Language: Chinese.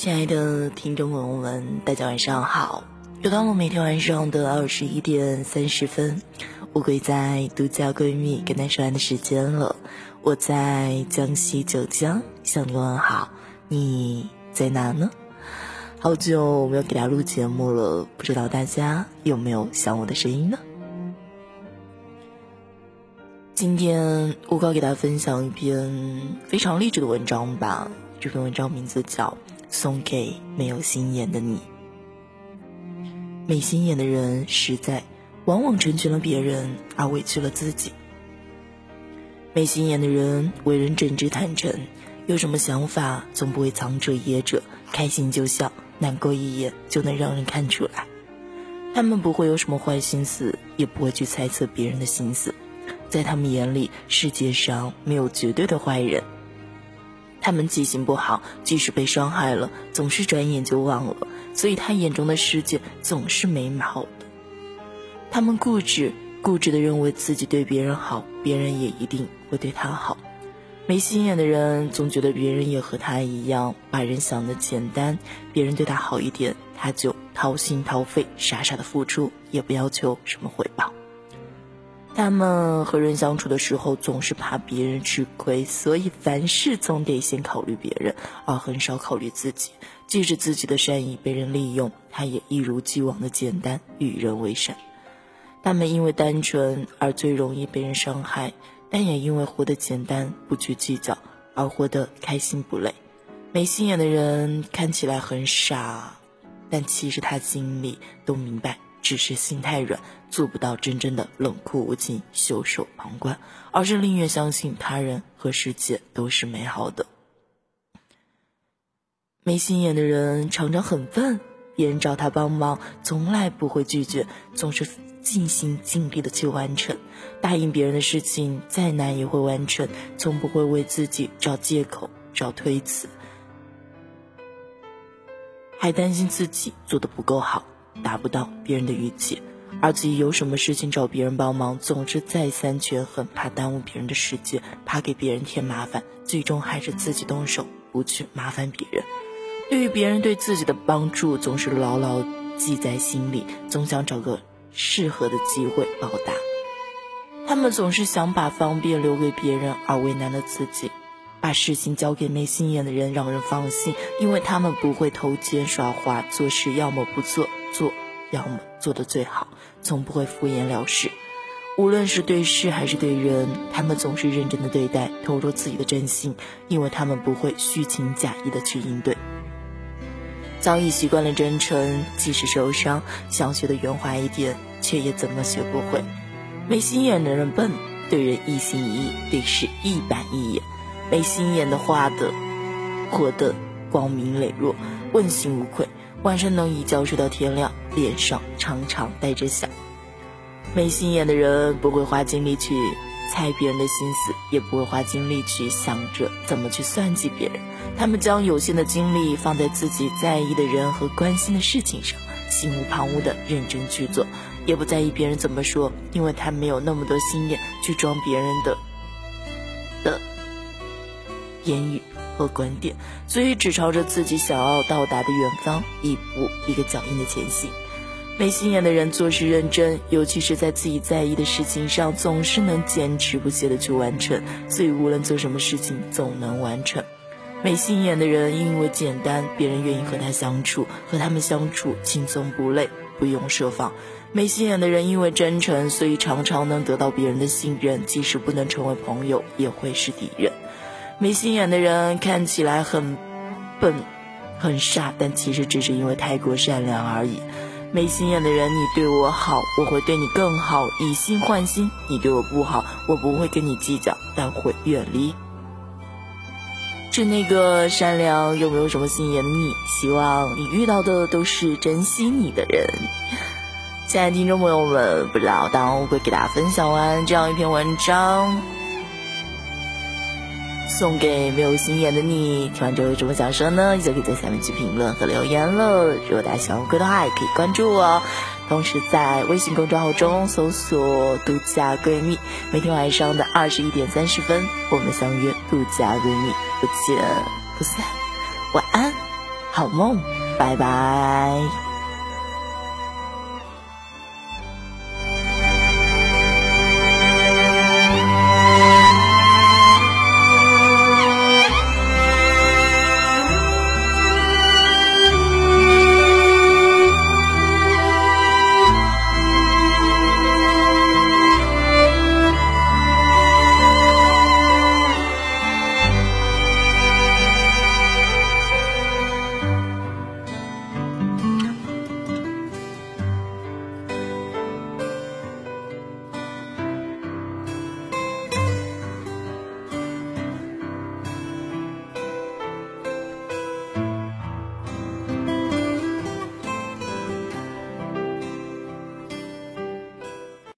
亲爱的听众朋友们，大家晚上好！又到了每天晚上的二十一点三十分，乌龟在独家闺蜜跟他说完的时间了。我在江西九江向你问好，你在哪呢？好久没有给大家录节目了，不知道大家有没有想我的声音呢？今天乌龟给大家分享一篇非常励志的文章吧。这篇文章名字叫。送给没有心眼的你。没心眼的人实在，往往成全了别人而委屈了自己。没心眼的人为人正直坦诚，有什么想法总不会藏着掖着，开心就笑，难过一眼就能让人看出来。他们不会有什么坏心思，也不会去猜测别人的心思，在他们眼里，世界上没有绝对的坏人。他们记性不好，即使被伤害了，总是转眼就忘了，所以他眼中的世界总是美好的。他们固执，固执的认为自己对别人好，别人也一定会对他好。没心眼的人总觉得别人也和他一样，把人想的简单，别人对他好一点，他就掏心掏肺，傻傻的付出，也不要求什么回报。他们和人相处的时候，总是怕别人吃亏，所以凡事总得先考虑别人，而很少考虑自己。即使自己的善意被人利用，他也一如既往的简单，与人为善。他们因为单纯而最容易被人伤害，但也因为活得简单，不去计较，而活得开心不累。没心眼的人看起来很傻，但其实他心里都明白。只是心太软，做不到真正的冷酷无情、袖手旁观，而是宁愿相信他人和世界都是美好的。没心眼的人常常很笨，别人找他帮忙，从来不会拒绝，总是尽心尽力的去完成。答应别人的事情再难也会完成，从不会为自己找借口、找推辞，还担心自己做的不够好。达不到别人的预期，而自己有什么事情找别人帮忙，总是再三权衡，怕耽误别人的时间，怕给别人添麻烦，最终还是自己动手，不去麻烦别人。对于别人对自己的帮助，总是牢牢记在心里，总想找个适合的机会报答。他们总是想把方便留给别人，而为难了自己。把事情交给没心眼的人，让人放心，因为他们不会偷奸耍滑，做事要么不做。做，要么做的最好，从不会敷衍了事。无论是对事还是对人，他们总是认真的对待，投入自己的真心，因为他们不会虚情假意的去应对。早已习惯了真诚，即使受伤，想学的圆滑一点，却也怎么学不会。没心眼的人笨，对人一心一意，对事一板一眼。没心眼的话的，活得光明磊落，问心无愧。晚上能一觉睡到天亮，脸上常常带着笑。没心眼的人不会花精力去猜别人的心思，也不会花精力去想着怎么去算计别人。他们将有限的精力放在自己在意的人和关心的事情上，心无旁骛的认真去做，也不在意别人怎么说，因为他没有那么多心眼去装别人的的言语。和观点，所以只朝着自己想要到达的远方，一步一个脚印的前行。没心眼的人做事认真，尤其是在自己在意的事情上，总是能坚持不懈的去完成，所以无论做什么事情，总能完成。没心眼的人因为简单，别人愿意和他相处，和他们相处轻松不累，不用设防。没心眼的人因为真诚，所以常常能得到别人的信任，即使不能成为朋友，也会是敌人。没心眼的人看起来很笨、很傻，但其实只是因为太过善良而已。没心眼的人，你对我好，我会对你更好，以心换心；你对我不好，我不会跟你计较，但会远离。是那个善良又没有什么心眼的你，希望你遇到的都是珍惜你的人。亲爱的听众朋友们，不知道当我会给大家分享完这样一篇文章。送给没有心眼的你，听完之后有什么想说呢？就可以在下面去评论和留言了。如果大家喜欢我的话，也可以关注我，同时在微信公众号中搜索“独家闺蜜”，每天晚上的二十一点三十分，我们相约“独家闺蜜”，不见不散。晚安。好梦，拜拜。